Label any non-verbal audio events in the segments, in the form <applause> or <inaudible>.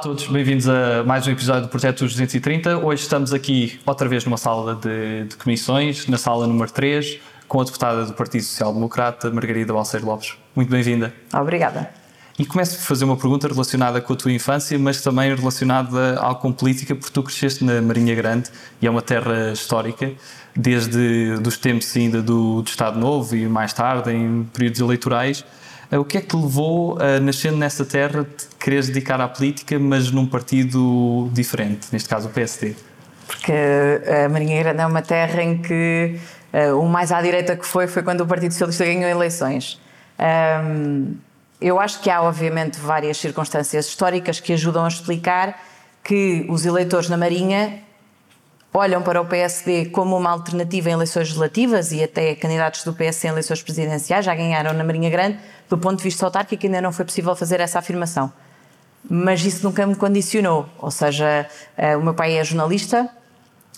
Olá a todos, bem-vindos a mais um episódio do Projeto 230. Hoje estamos aqui outra vez numa sala de, de comissões, na sala número 3, com a deputada do Partido Social Democrata, Margarida Balseiro Lopes. Muito bem-vinda. Obrigada. E começo por fazer uma pergunta relacionada com a tua infância, mas também relacionada algo com política, porque tu cresceste na Marinha Grande e é uma terra histórica, desde os tempos ainda do, do Estado Novo e mais tarde em períodos eleitorais. Eh, o que é que te levou, nascendo nessa terra, te quereres dedicar à política, mas num partido diferente, neste caso o PSD? Porque a Marinha Grande é uma terra em que uh, o mais à direita que foi foi quando o Partido Socialista ganhou eleições. Eu acho que há, obviamente, várias circunstâncias históricas que ajudam a explicar que os eleitores na Marinha olham para o PSD como uma alternativa em eleições legislativas e até candidatos do PS em eleições presidenciais já ganharam na Marinha Grande, do ponto de vista autárquico ainda não foi possível fazer essa afirmação. Mas isso nunca me condicionou, ou seja, eh, o meu pai é jornalista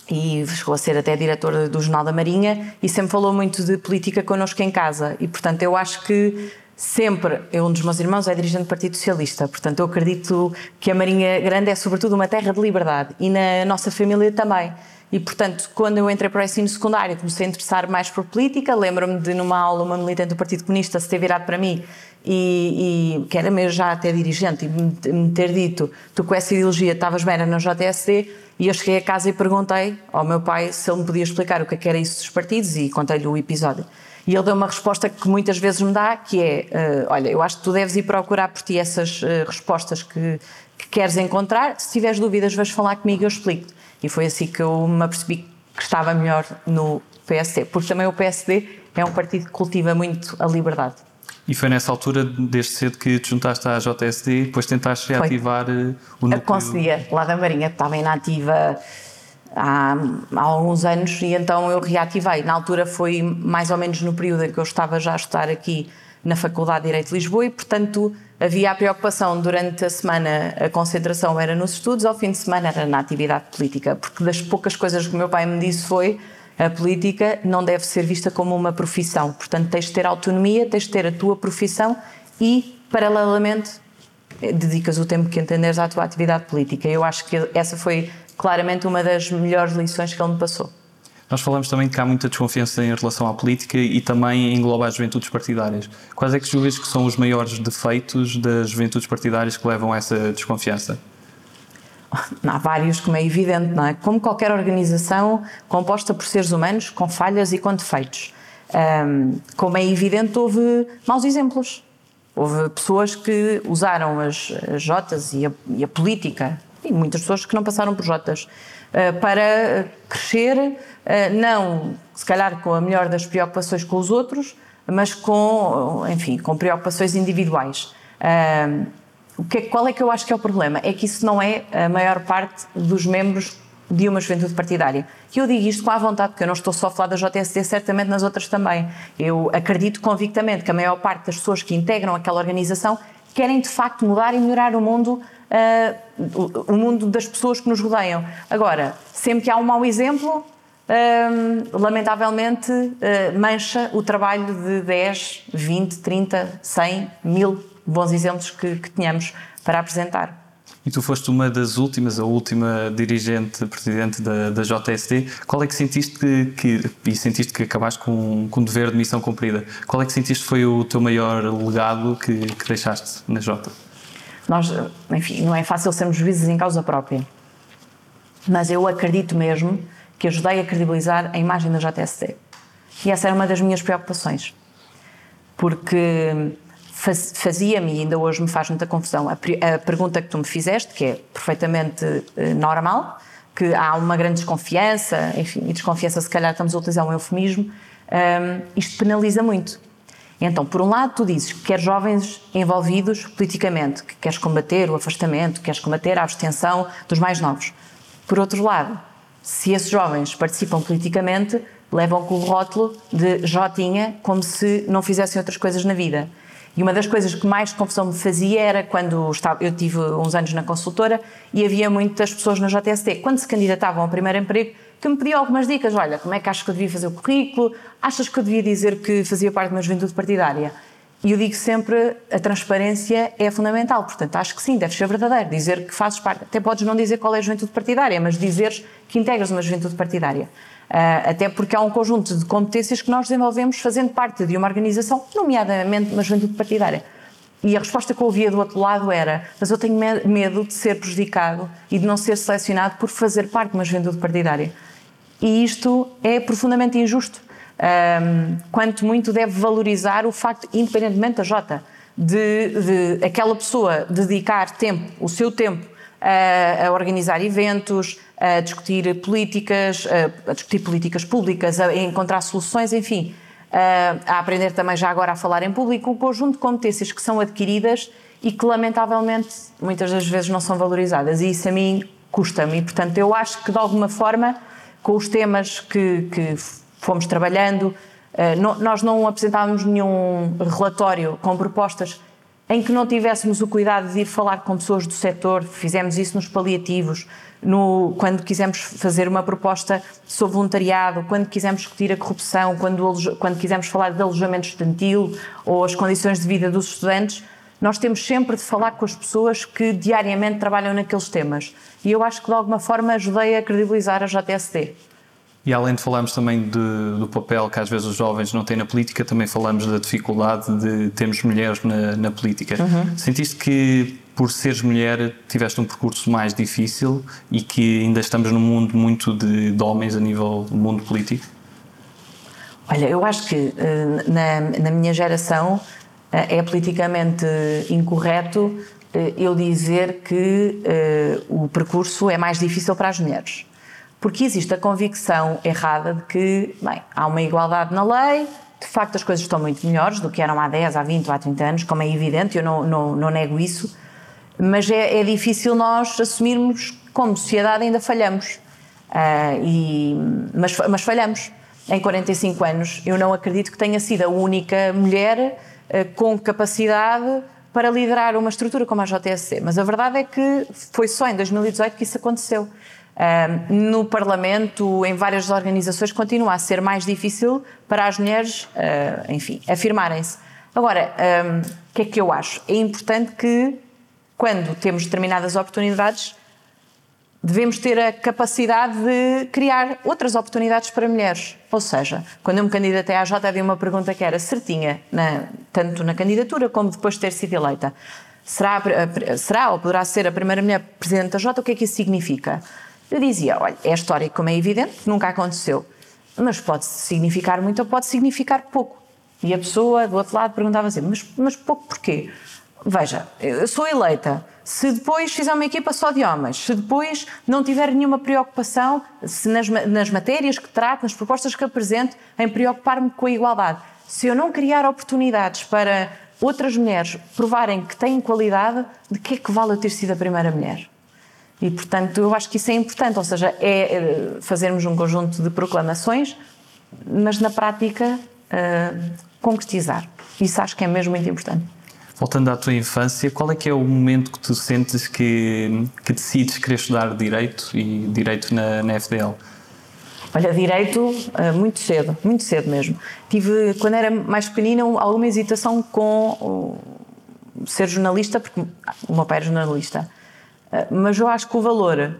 e chegou a ser até diretor do Jornal da Marinha e sempre falou muito de política connosco em casa e portanto eu acho que sempre, eu, um dos meus irmãos é dirigente do Partido Socialista, portanto eu acredito que a Marinha Grande é sobretudo uma terra de liberdade e na nossa família também. E, portanto, quando eu entrei para o ensino secundário, comecei a interessar mais por política. Lembro-me de, numa aula, uma militante do Partido Comunista se ter virado para mim e, e que era mesmo já até dirigente, e me ter dito: tu com essa ideologia estavas bem na JSD. E eu cheguei a casa e perguntei ao meu pai se ele me podia explicar o que, é que era isso dos partidos e contei-lhe o episódio. E ele deu uma resposta que muitas vezes me dá, que é, uh, olha, eu acho que tu deves ir procurar por ti essas uh, respostas que, que, queres encontrar. Se tiveres dúvidas, vais falar comigo eu explico. E foi assim que eu me apercebi que estava melhor no PSD, porque também o PSD é um partido que cultiva muito a liberdade. E foi nessa altura, desde cedo, que te juntaste à JSD e depois tentaste reativar foi. Eh, o núcleo... A Conselhia, lá da Marinha, estava inativa há, há alguns anos e então eu reativei. Na altura foi mais ou menos no período em que eu estava já a estudar aqui na Faculdade de Direito de Lisboa e, portanto, havia a preocupação durante a semana, a concentração era nos estudos, ao fim de semana era na atividade política, porque das poucas coisas que o meu pai me disse foi a política não deve ser vista como uma profissão, portanto tens de ter autonomia, tens de ter a tua profissão e, paralelamente, dedicas o tempo que entenderes à tua atividade política. Eu acho que essa foi claramente uma das melhores lições que ele me passou. Nós falamos também que há muita desconfiança em relação à política e também engloba as juventudes partidárias. Quais é que julgas que são os maiores defeitos das juventudes partidárias que levam a essa desconfiança? <laughs> Há vários, como é evidente, não é? Como qualquer organização composta por seres humanos com falhas e com defeitos. Um, como é evidente, houve maus exemplos. Houve pessoas que usaram as, as Jotas e a, e a política, e muitas pessoas que não passaram por Jotas, para crescer eh, não, se calhar com a melhor das preocupações com os outros, mas com, enfim, com preocupações individuais. Eh, o que, qual é que eu acho que é o problema? É que isso não é a maior parte dos membros de uma juventude partidária. E eu digo isto com a vontade, porque eu não estou só a falar da JSD, certamente nas outras também. Eu acredito convictamente que a maior parte das pessoas que integram aquela organização querem de facto mudar e melhorar o mundo, uh, o mundo das pessoas que nos rodeiam. Agora, sempre que há um mau exemplo, lamentavelmente uh, mancha o trabalho de 10, 20, 30, 100, mil bons exemplos que, que tínhamos para apresentar. E tu foste uma das últimas, a última dirigente, presidente da, da JSD. Qual é que sentiste que, que, e sentiste que acabaste com, com um dever de missão cumprida, qual é que sentiste foi o teu maior legado que, que deixaste na J? Nós, enfim, não é fácil sermos juízes em causa própria, mas eu acredito mesmo que ajudei a credibilizar a imagem da JSC. E essa era uma das minhas preocupações, porque fazia-me, e ainda hoje me faz muita confusão, a, a, pergunta que tu me fizeste, que é perfeitamente uh, normal, que há uma grande desconfiança, enfim, e desconfiança se calhar estamos a utilizar um eufemismo, um, isto penaliza muito. Então, por um lado, tu dizes que queres jovens envolvidos politicamente, que queres combater o afastamento, que queres combater a abstenção dos mais novos. Por outro lado, se esses jovens participam politicamente, levam com o rótulo de Jotinha, como se não fizessem outras coisas na vida. E uma das coisas que mais confusão me fazia era quando eu tive uns anos na consultora e havia muitas pessoas na JST, quando se candidatavam ao primeiro emprego, que me pediam algumas dicas. Olha, como é que achas que eu devia fazer o currículo? Achas que eu devia dizer que fazia parte de uma juventude partidária? E eu digo sempre, a transparência é fundamental. Portanto, acho que sim, deve ser verdadeiro. Dizer que fazes parte, até podes não dizer qual é a juventude partidária, mas dizeres que integras uma juventude partidária. Uh, até porque há um conjunto de competências que nós desenvolvemos fazendo parte de uma organização, nomeadamente uma juventude partidária. E a resposta que eu ouvia do outro lado era: Mas eu tenho medo de ser prejudicado e de não ser selecionado por fazer parte de uma juventude partidária. E isto é profundamente injusto um, quanto muito deve valorizar o facto, independentemente da Jota, de, de aquela pessoa dedicar tempo, o seu tempo, a, a organizar eventos, a discutir políticas, a, a, discutir políticas públicas, a encontrar soluções, enfim, a aprender também já agora a falar em público, um conjunto de competências que são adquiridas e que lamentavelmente muitas das vezes não são valorizadas. E isso a mim custa-me. E portanto eu acho que de alguma forma com os temas que, que fomos trabalhando. Eh, nós não apresentávamos nenhum relatório com propostas em que não tivéssemos o cuidado de ir falar com pessoas do setor, fizemos isso nos paliativos, no, quando quisemos fazer uma proposta sobre voluntariado, quando quisemos discutir a corrupção, quando, quando quisemos falar de alojamento estudantil ou as condições de vida dos estudantes, nós temos sempre de falar com as pessoas que diariamente trabalham naqueles temas. E eu acho que de alguma forma ajudei a credibilizar a JSD. E além de falarmos também de, do papel que às vezes os jovens não têm na política, também falamos da dificuldade de termos mulheres na, na política. Uhum. Sentiste que, por seres mulher, tiveste um percurso mais difícil e que ainda estamos num mundo muito de, de homens a nível do mundo político? Olha, eu acho que eh, na, na minha geração é politicamente incorreto eh, eu dizer que o percurso é mais difícil para as mulheres porque existe a convicção errada de que, bem, há uma igualdade na lei, de facto as coisas estão muito melhores do que eram há 10, há 20 ou há 30 anos, como é evidente, eu não, não, não nego isso, mas é, é, difícil nós assumirmos como sociedade, ainda falhamos. Uh, e, mas, mas falhamos. Em 45 anos, eu não acredito que tenha sido a única mulher com capacidade para liderar uma estrutura como a JSC, mas a verdade é que foi só em 2018 que isso aconteceu no Parlamento, em várias organizações, continua a ser mais difícil para as mulheres, uh, enfim, afirmarem-se. Agora, um, o que é que eu acho? É importante que, quando temos determinadas oportunidades, devemos ter a capacidade de criar outras oportunidades para mulheres. Ou seja, quando eu me candidatei à J, havia uma pergunta que era certinha, na, tanto na candidatura como depois de ter sido eleita. Será, será ou poderá ser a primeira mulher presidente da J? O que é que isso significa? Eu dizia, olha, é histórico como é evidente, nunca aconteceu, mas pode significar muito ou pode significar pouco. E a pessoa do outro lado perguntava assim, mas, mas pouco porquê? Veja, eu sou eleita, se depois fizer uma equipa só de homens, se depois não tiver nenhuma preocupação nas, nas matérias que trato, nas propostas que apresento, em preocupar-me com a igualdade, se eu não criar oportunidades para outras mulheres provarem que têm qualidade, de que é que vale eu ter sido a primeira mulher? E, portanto, eu acho que isso é importante, ou seja, é, é fazermos um conjunto de proclamações, mas na prática uh, concretizar. Isso acho que é mesmo muito importante. Voltando à tua infância, qual é que é o momento que tu sentes que, que decides querer estudar Direito e Direito na, na FDL? Olha, Direito ah, muito cedo, muito cedo mesmo. Tive, quando era mais pequenina, alguma hesitação com ser jornalista, porque o meu pai era jornalista. Ah, mas eu acho que o valor,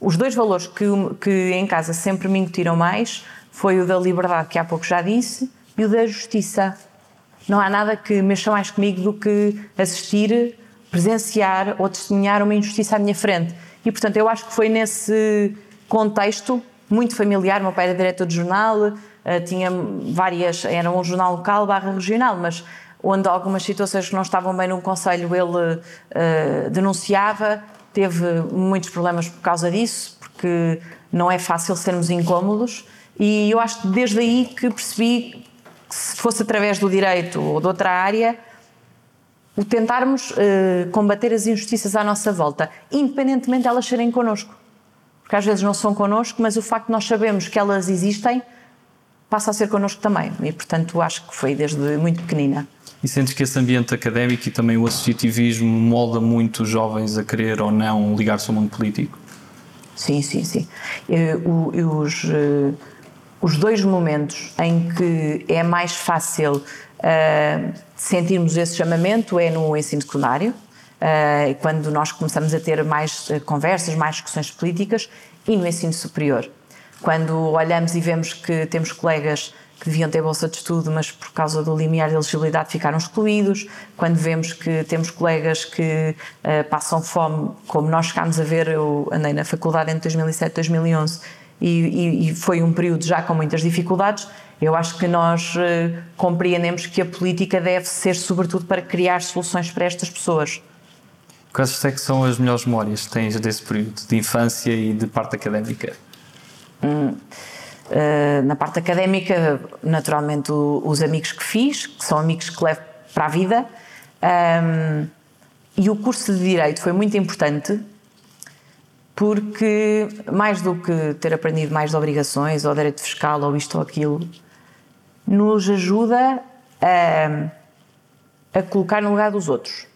os dois valores que, que em casa sempre me incutiram mais foi o da liberdade, que há pouco já disse, e o da justiça. Não há nada que mexa mais comigo do que assistir, presenciar ou testemunhar uma injustiça à minha frente. E, portanto, eu acho que foi nesse contexto muito familiar. Meu pai era diretor de jornal, ah, tinha várias, era um jornal local barra regional, mas onde algumas situações que não estavam bem num conselho ele uh, denunciava teve muitos problemas por causa disso, porque não é fácil sermos incômodos. E eu acho que desde aí que percebi que se fosse através do direito ou de outra área, o tentarmos uh, combater as injustiças à nossa volta, independentemente de elas serem connosco. Porque às vezes não são connosco, mas o facto de nós sabermos que elas existem passa a ser connosco também. E portanto acho que foi desde muito pequenina. E sentes que esse ambiente académico e também o associativismo molda muito os jovens a querer ou não ligar-se ao mundo político? Sim, sim, sim. Eu, eu, os, uh, os dois momentos em que é mais fácil uh, sentirmos esse chamamento é no ensino secundário, uh, quando nós começamos a ter mais conversas, mais discussões políticas, e no ensino superior. Quando olhamos e vemos que temos colegas que deviam ter bolsa de estudo, mas por causa do limiar de elegibilidade ficaram excluídos, quando vemos que temos colegas que uh, passam fome, como nós chegámos a ver, eu andei na faculdade entre 2007 e 2011 e, e, e, foi um período já com muitas dificuldades, eu acho que nós uh, compreendemos que a política deve ser sobretudo para criar soluções para estas pessoas. Quais é que são as melhores memórias que tens desse período, de infância e de parte académica? Hum. Uh, na parte académica, naturalmente, o, os amigos que fiz, que são amigos que levo para a vida, um, e o curso de Direito foi muito importante porque, mais do que ter aprendido mais de obrigações, ou direito fiscal, ou isto ou aquilo, nos ajuda a, a colocar no lugar dos outros.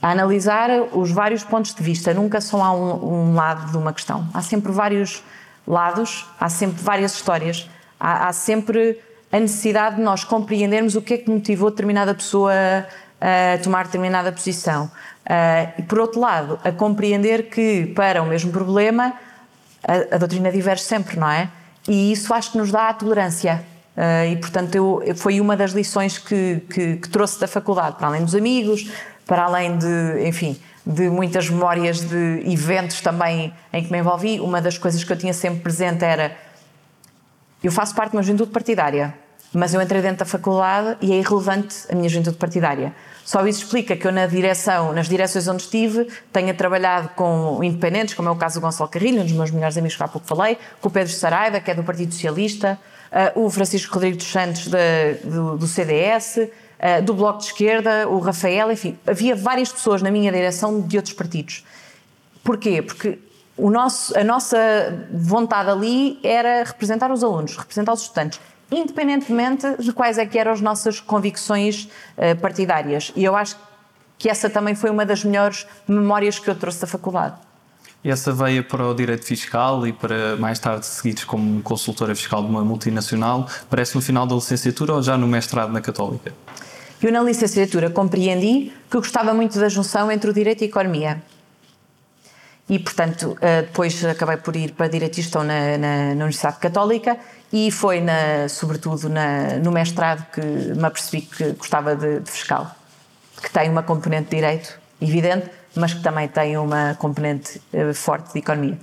Analisar os vários pontos de vista, nunca só há um, um lado de uma questão. Há sempre vários lados, há sempre várias histórias, há, há sempre a necessidade de nós compreendermos o que é que motivou determinada pessoa a tomar determinada posição. Uh, e por outro lado, a compreender que para o mesmo problema a, a, doutrina diverge sempre, não é? E isso acho que nos dá a tolerância. Uh, e portanto, eu, foi uma das lições que, que, que trouxe da faculdade, para além dos amigos, para além de, enfim, de muitas memórias de eventos também em que me envolvi. Uma das coisas que eu tinha sempre presente era: eu faço parte de uma juventude partidária, mas eu entrei dentro da faculdade e é irrelevante a minha juventude partidária. Só isso explica que eu na direção, nas direções onde estive, tenha trabalhado com independentes, como é o caso do Gonçalo Carrilho, um dos meus melhores amigos que há pouco falei, com o Pedro Saraiva, que é do Partido Socialista, uh, o Francisco Rodrigues dos Santos do, do CDS, uh, do Bloco de Esquerda, o Rafael, enfim, havia várias pessoas na minha direção de outros partidos. Porquê? Porque o nosso, a nossa vontade ali era representar os alunos, representar os estudantes, independentemente de quais é que eram as nossas convicções uh, partidárias. E eu acho que essa também foi uma das melhores memórias que eu trouxe da faculdade. E essa veia para o direito fiscal e para mais tarde seguires como consultora fiscal de uma multinacional, parece no final da licenciatura ou já no mestrado na Católica? Eu, na licenciatura, compreendi que gostava muito da junção entre o direito e a economia. E, portanto, eh, depois acabei por ir para Direito na, na, na Universidade Católica e foi, na, sobretudo, na, no mestrado que me apercebi que gostava de, de fiscal, que tem uma componente de direito, evidente, mas que também tem uma componente uh, forte de economia.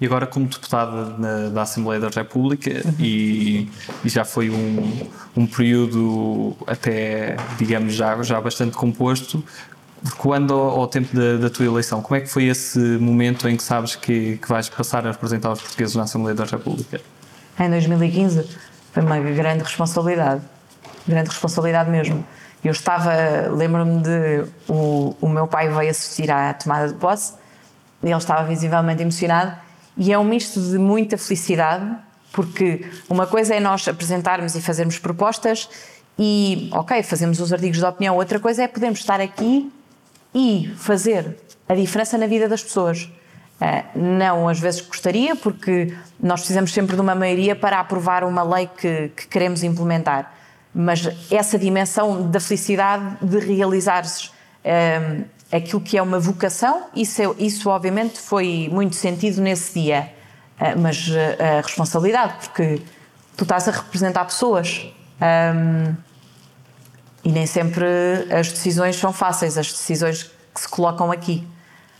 E agora, como deputada na, da Assembleia da República, e, e, já foi um, um período até, digamos, já, já bastante composto, quando ao, ao tempo da, da, tua eleição, como é que foi esse momento em que sabes que, que vais passar a representar os portugueses na Assembleia da República? Em 2015 foi uma grande responsabilidade, grande responsabilidade mesmo. Eu estava, lembro-me de o, o meu pai veio assistir à tomada de posse, e ele estava visivelmente emocionado e é um misto de muita felicidade, porque uma coisa é nós apresentarmos e fazermos propostas e, ok, fazemos os artigos de opinião, outra coisa é podermos estar aqui e fazer a diferença na vida das pessoas. Uh, não às vezes gostaria, porque nós precisamos sempre de uma maioria para aprovar uma lei que, que queremos implementar. Mas essa dimensão da felicidade de realizar-se uh, aquilo que é uma vocação, isso, é, isso obviamente foi muito sentido nesse dia. Uh, mas uh, a responsabilidade, porque tu estás a representar pessoas um, e nem sempre as decisões são fáceis, as decisões que se colocam aqui.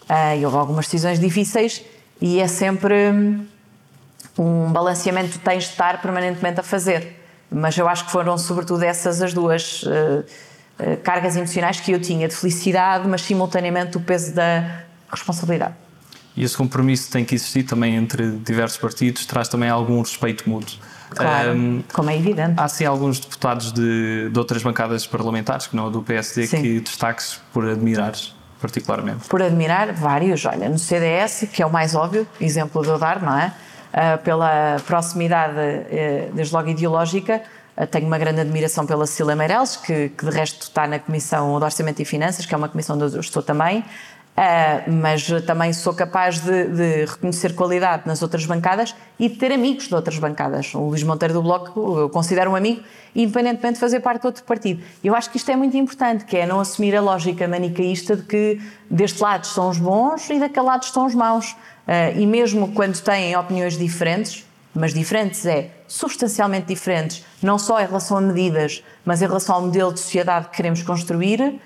Uh, e houve algumas decisões difíceis e é sempre um balanceamento que tens de estar permanentemente a fazer. Mas eu acho que foram sobretudo essas as duas uh, cargas emocionais que eu tinha de felicidade, mas simultaneamente o peso da responsabilidade. E esse compromisso tem que existir também entre diversos partidos, traz também algum respeito mútuo. Claro, um, como é evidente. Há sim alguns deputados de, de outras bancadas parlamentares, que não do PSD, sim. que destaques por admirares particularmente? Por admirar, vários. Olha, no CDS, que é o mais óbvio, exemplo de eu dar, não é? Uh, pela proximidade, uh, desde logo ideológica, tenho uma grande admiração pela Cecília Meirelles, que, que, de resto está na Comissão de Orçamento e Finanças, que é uma comissão onde eu estou também. Uh, mas também sou capaz de, de, reconhecer qualidade nas outras bancadas e de ter amigos de outras bancadas. O Luís Monteiro do Bloco eu considero um amigo, independentemente de fazer parte de outro partido. Eu acho que isto é muito importante, que é não assumir a lógica manicaísta de que deste lado estão os bons e daquele lado estão os maus. Uh, e mesmo quando têm opiniões diferentes, mas diferentes é substancialmente diferentes, não só em relação a medidas, mas em relação ao modelo de sociedade que queremos construir,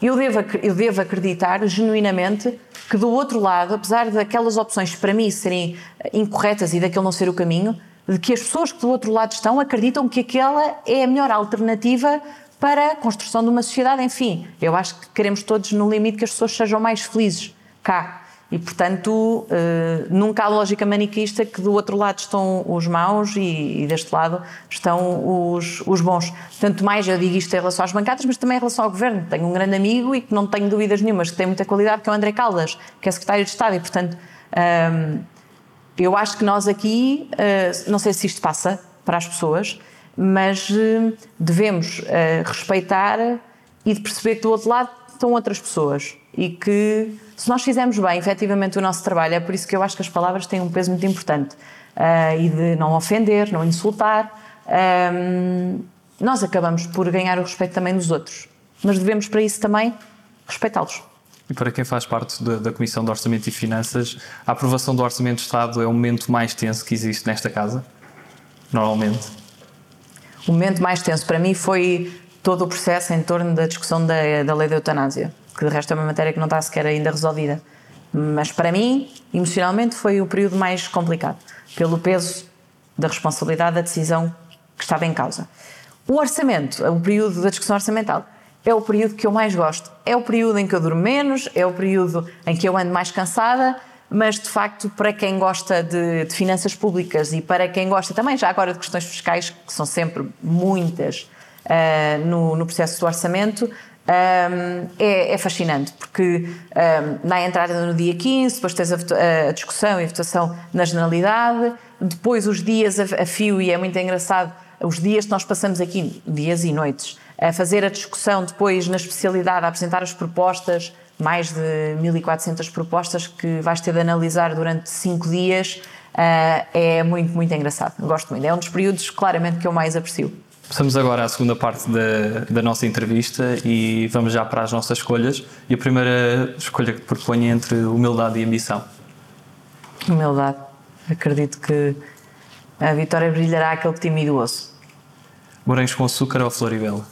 eu devo, eu devo acreditar genuinamente que do outro lado, apesar daquelas opções para mim serem incorretas e daquele não ser o caminho, de que as pessoas que do outro lado estão acreditam que aquela é a melhor alternativa para a construção de uma sociedade. Enfim, eu acho que queremos todos, no limite, que as pessoas sejam mais felizes cá. E, portanto, eh, nunca há lógica maniquista que do outro lado estão os maus e, e deste lado estão os, os, bons. Tanto mais eu digo isto em relação às bancadas, mas também em relação ao governo. Tenho um grande amigo e que não tenho dúvidas nenhumas que tem muita qualidade, que é o André Caldas, que é secretário de Estado. E, portanto, ehm, eu acho que nós aqui, eh, não sei se isto passa para as pessoas, mas eh, devemos respeitar e de perceber que do outro lado estão outras pessoas e que se nós fizermos bem efetivamente o nosso trabalho, é por isso que eu acho que as palavras têm um peso muito importante uh, e de não ofender, não insultar, um, nós acabamos por ganhar o respeito também dos outros, mas devemos para isso também respeitá-los. E para quem faz parte da, da, Comissão de Orçamento e Finanças, a aprovação do Orçamento de Estado é o momento mais tenso que existe nesta casa? Normalmente? O momento mais tenso para mim foi todo o processo em torno da discussão da, da lei da eutanásia que de resto é uma matéria que não está sequer ainda resolvida. Mas para mim, emocionalmente, foi o período mais complicado, pelo peso da responsabilidade da decisão que estava em causa. O orçamento, o período da discussão orçamental, é o período que eu mais gosto. É o período em que eu durmo menos, é o período em que eu ando mais cansada, mas de facto, para quem gosta de, de finanças públicas e para quem gosta também, já agora, de questões fiscais, que são sempre muitas uh, no, no processo do orçamento, um, é, é, fascinante, porque um, na entrada no dia 15, depois tens a, a, discussão e a votação na generalidade, depois os dias a, a, fio, e é muito engraçado, os dias que nós passamos aqui, dias e noites, a fazer a discussão depois na especialidade, a apresentar as propostas, mais de 1400 propostas que vais ter de analisar durante cinco dias, uh, é muito, muito engraçado. Gosto muito. É um dos períodos, claramente, que eu mais aprecio. Passamos agora à segunda parte da, da nossa entrevista e vamos já para as nossas escolhas. E a primeira escolha que te proponho é entre humildade e ambição. Humildade. Acredito que a vitória brilhará aquele que tímido osso. Morangos com açúcar ou floribela?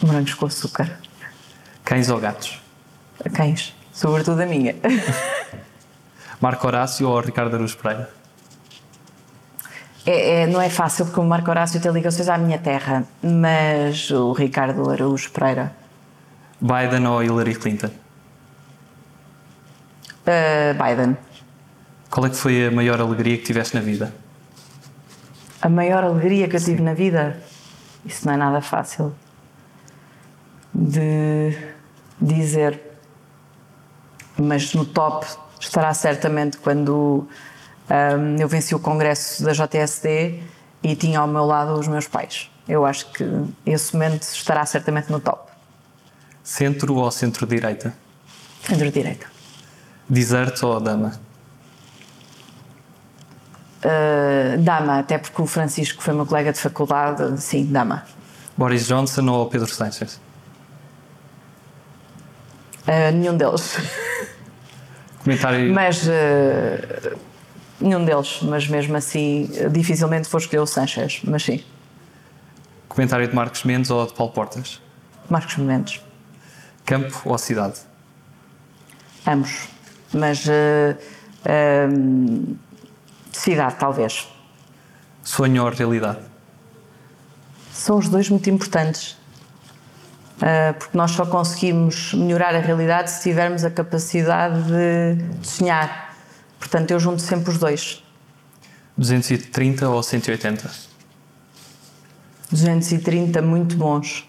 Morangos com açúcar. Cães ou gatos? Cães. Sobretudo a minha. <laughs> Marco Horácio ou Ricardo Aruz Pereira? É, é, não é fácil porque o Marco Horácio tem ligações à minha terra, mas o Ricardo Araújo Pereira. Biden ou Hillary Clinton? Uh, Biden. Qual é que foi a maior alegria que tiveste na vida? A maior alegria que eu tive na vida? Isso não é nada fácil de dizer. Mas no top estará certamente quando um, eu venci o congresso da JSD e tinha ao meu lado os meus pais. Eu acho que esse momento estará certamente no top. Centro ou centro-direita? Centro-direita. Deserto ou dama? Uh, dama, até porque o Francisco foi meu colega de faculdade, sim, dama. Boris Johnson ou Pedro Sánchez? Uh, nenhum deles. Comentário. Mas uh, Nenhum deles, mas mesmo assim, dificilmente vou escolher o Sanchez, mas sim. Comentário de Marcos Mendes ou de Paulo Portas? Marcos Mendes. Campo ou cidade? Ambos, mas uh, uh, cidade, talvez. Sonho ou realidade? São os dois muito importantes. Uh, porque nós só conseguimos melhorar a realidade se tivermos a capacidade de, de sonhar. Portanto, eu junto sempre os dois. 230 ou 180? 230, muito bons.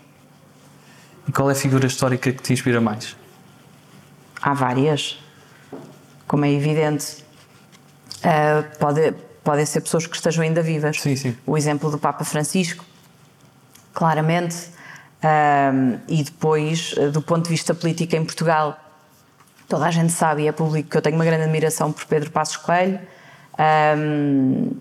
E qual é a figura histórica que te inspira mais? Há várias, como é evidente. Uh, pode, podem ser pessoas que estejam ainda vivas. Sim, sim. O exemplo do Papa Francisco, claramente. Uh, e depois, uh, do ponto de vista político em Portugal, Toda a gente sabe e é público que eu tenho uma grande admiração por Pedro Passos Coelho. Um,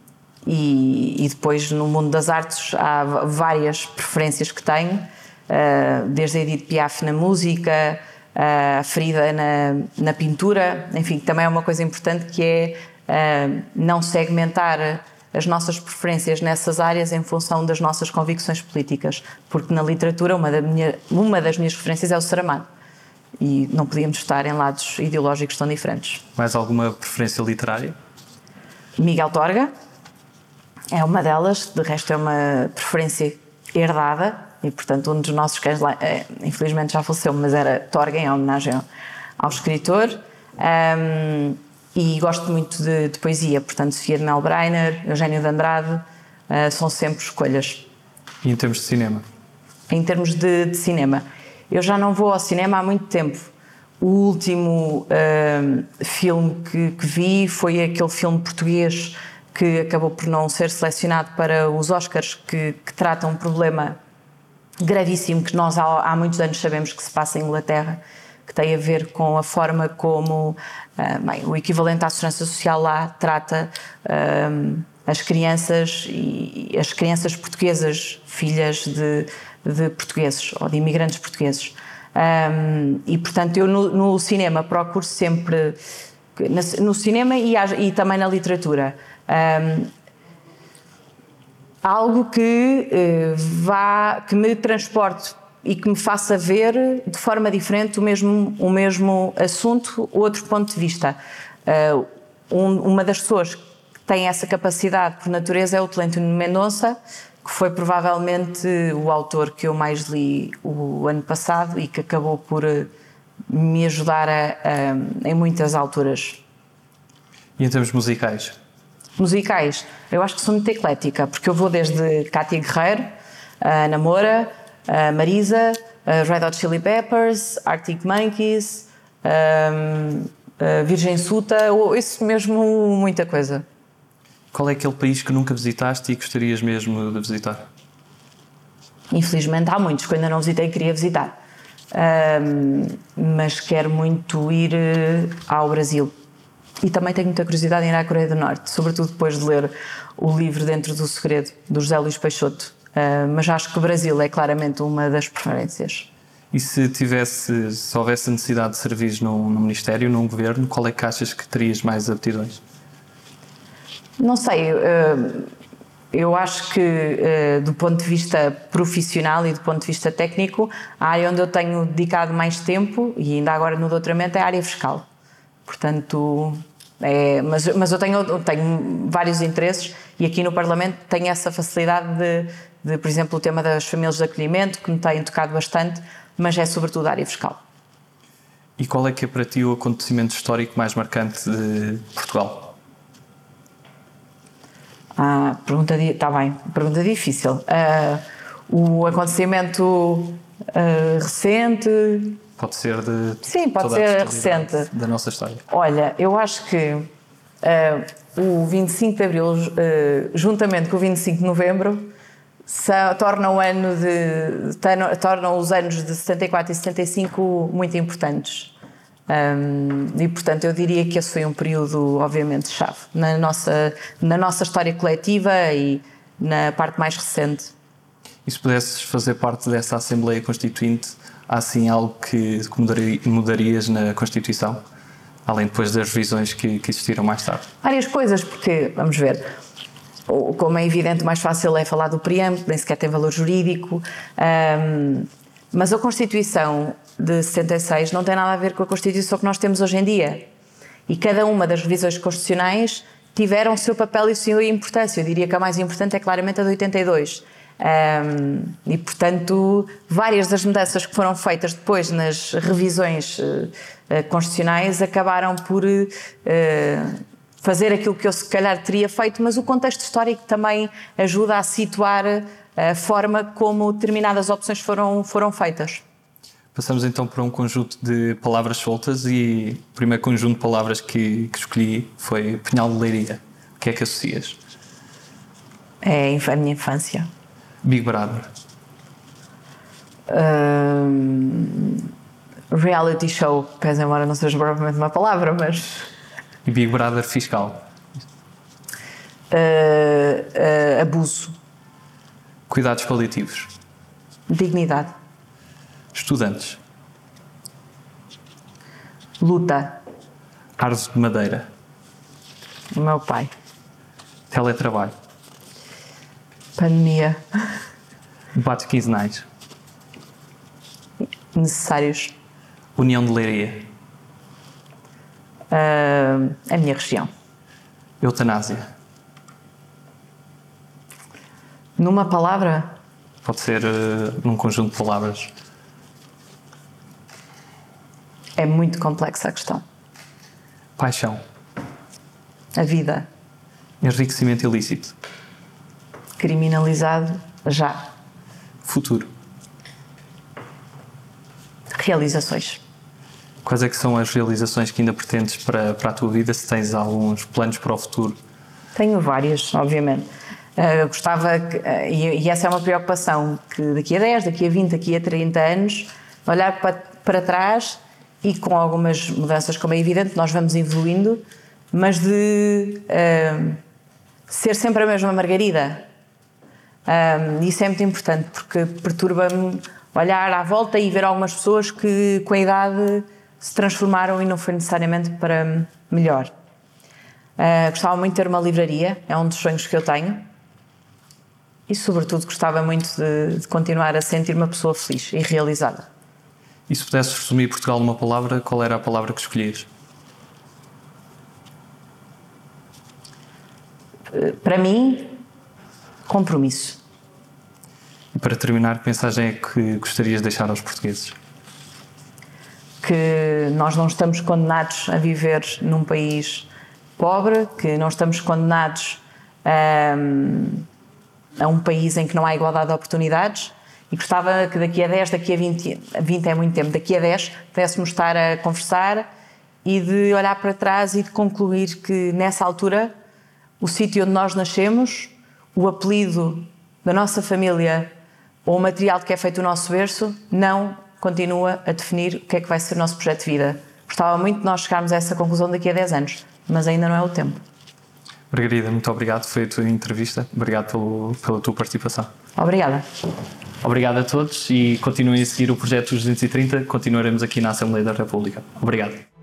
e, e, depois no mundo das artes há várias preferências que tenho, uh, desde a Edith Piaf na música, a Frida na, na pintura, enfim, também é uma coisa importante que é uh, não segmentar as nossas preferências nessas áreas em função das nossas convicções políticas, porque na literatura uma, da minha, uma das minhas referências é o Saramago e não podíamos estar em lados ideológicos tão diferentes. Mais alguma preferência literária? Miguel Torga é uma delas, de resto é uma preferência herdada e, portanto, um dos nossos cães, lá, é, infelizmente já faleceu, mas era Torga em homenagem ao escritor. Um, e gosto muito de, de, poesia, portanto, Sofia de Melbreiner, Eugênio de Andrade, uh, são sempre escolhas. E em termos de cinema? Em termos de, de cinema, eu já não vou ao cinema há muito tempo. O último uh, filme que, que, vi foi aquele filme português que acabou por não ser selecionado para os Oscars, que, que trata um problema gravíssimo que nós há, há, muitos anos sabemos que se passa em Inglaterra, que tem a ver com a forma como uh, bem, o equivalente à segurança social lá trata uh, as crianças e as crianças portuguesas, filhas de, de portugueses ou de imigrantes portugueses. Um, e portanto eu no, no, cinema procuro sempre no cinema e, e também na literatura um, algo que uh, vá que me transporte e que me faça ver de forma diferente o mesmo o mesmo assunto outro ponto de vista uh, um, uma das pessoas que tem essa capacidade por natureza é o Tolentino Mendonça que foi provavelmente o autor que eu mais li o ano passado e que acabou por eh, me ajudar a, a, em muitas alturas. E em termos musicais? Musicais, eu acho que sou muito eclética, porque eu vou desde Cátia Guerreiro, a Namora, a Marisa, a Red Hot Chili Peppers, Arctic Monkeys, a Virgem Suta, isso mesmo muita coisa. Qual é aquele país que nunca visitaste e gostarias mesmo de visitar? Infelizmente há muitos que ainda não visitei e queria visitar. Um, mas quero muito ir eh, ao Brasil. E também tenho muita curiosidade em ir à Coreia do Norte, sobretudo depois de ler o livro Dentro do Segredo, do José Luís Peixoto. Uh, mas acho que o Brasil é claramente uma das preferências. E se tivesse, se houvesse necessidade de serviços num, num Ministério, num Governo, qual é que achas que terias mais aptidões? Não sei, eh, eu acho que eh, do ponto de vista profissional e do ponto de vista técnico, a área onde eu tenho dedicado mais tempo, e ainda agora no doutoramento, é a área fiscal. Portanto, é, mas, mas eu tenho, tenho vários interesses e aqui no Parlamento tenho essa facilidade de, de, por exemplo, o tema das famílias de acolhimento, que me tem tocado bastante, mas é sobretudo a área fiscal. E qual é que é para ti o acontecimento histórico mais marcante de Portugal? Ah, pergunta está bem, pergunta difícil. Ah, o acontecimento ah, recente. Pode ser de. Sim, pode ser recente. Da nossa história. Olha, eu acho que ah, o 25 de Abril, juntamente com o 25 de Novembro, tornam, o ano de, tornam os anos de 74 e 75 muito importantes. Um, e portanto eu diria que esse foi um período obviamente chave na nossa, na nossa história coletiva e na parte mais recente. E se pudesses fazer parte dessa Assembleia Constituinte, há assim algo que mudarias na Constituição? Além depois das revisões que, que existiram mais tarde? Várias coisas, porque, vamos ver, como é evidente, mais fácil é falar do preâmbulo, nem sequer tem valor jurídico, um, mas a Constituição de 76 não tem nada a ver com a Constituição que nós temos hoje em dia. E cada uma das revisões constitucionais tiveram o seu papel e a sua importância. Eu diria que a mais importante é claramente a de 82. Um, e, portanto, várias das mudanças que foram feitas depois nas revisões uh, constitucionais acabaram por uh, fazer aquilo que eu, se calhar, teria feito, mas o contexto histórico também ajuda a situar a forma como determinadas opções foram, foram feitas. Passamos então para um conjunto de palavras soltas e o primeiro conjunto de palavras que, que escolhi foi Pinhal de Leiria. O que é que associas? É a minha infância. Big Brother. Um, reality show, pese embora não seja propriamente uma palavra, mas. E Big Brother fiscal. Uh, uh, abuso. Cuidados paliativos. Dignidade. Estudantes. Luta. Árvore de madeira. O meu pai. Teletrabalho. Pandemia. Debates quinzenais. Necessários. União de Leiria. Uh, a minha região. Eutanásia. Numa palavra? Pode ser uh, num conjunto de palavras. É muito complexa a questão. Paixão. A vida. Enriquecimento ilícito. Criminalizado já. Futuro. Realizações. Quais é que são as realizações que ainda pretendes para, para a tua vida? Se tens alguns planos para o futuro? Tenho várias, obviamente. Uh, gostava, que, uh, e, e, essa é uma preocupação, que daqui a 10, daqui a 20, daqui a 30 anos, olhar para, para trás e com algumas mudanças, como é evidente, nós vamos evoluindo, mas de uh, ser sempre a mesma Margarida. isso é muito importante, porque perturba-me olhar à volta e ver algumas pessoas que com a idade se transformaram e não foi necessariamente para melhor. Uh, gostava muito de ter uma livraria, é um dos sonhos que eu tenho. E, sobretudo, gostava muito de, de continuar a sentir uma pessoa feliz e realizada. E se pudesses resumir Portugal numa palavra, qual era a palavra que escolhias? Para mim, compromisso. E para terminar, que mensagem é que gostarias de deixar aos portugueses? Que nós não estamos condenados a viver num país pobre, que não estamos condenados a, a um país em que não há igualdade de oportunidades e gostava que daqui a 10, daqui a 20, 20 é muito tempo, daqui a 10 pudéssemos estar a conversar e de olhar para trás e de concluir que nessa altura o sítio onde nós nascemos, o apelido da nossa família ou o material de que é feito o nosso berço não continua a definir o que é que vai ser o nosso projeto de vida. Gostava muito de nós chegarmos a essa conclusão daqui a 10 anos, mas ainda não é o tempo. Margarida, muito obrigado. Foi a tua entrevista. Obrigado pelo, pela tua participação. Obrigada. Obrigado a todos e continuem a seguir o projeto 230. Continuaremos aqui na Assembleia da República. Obrigado.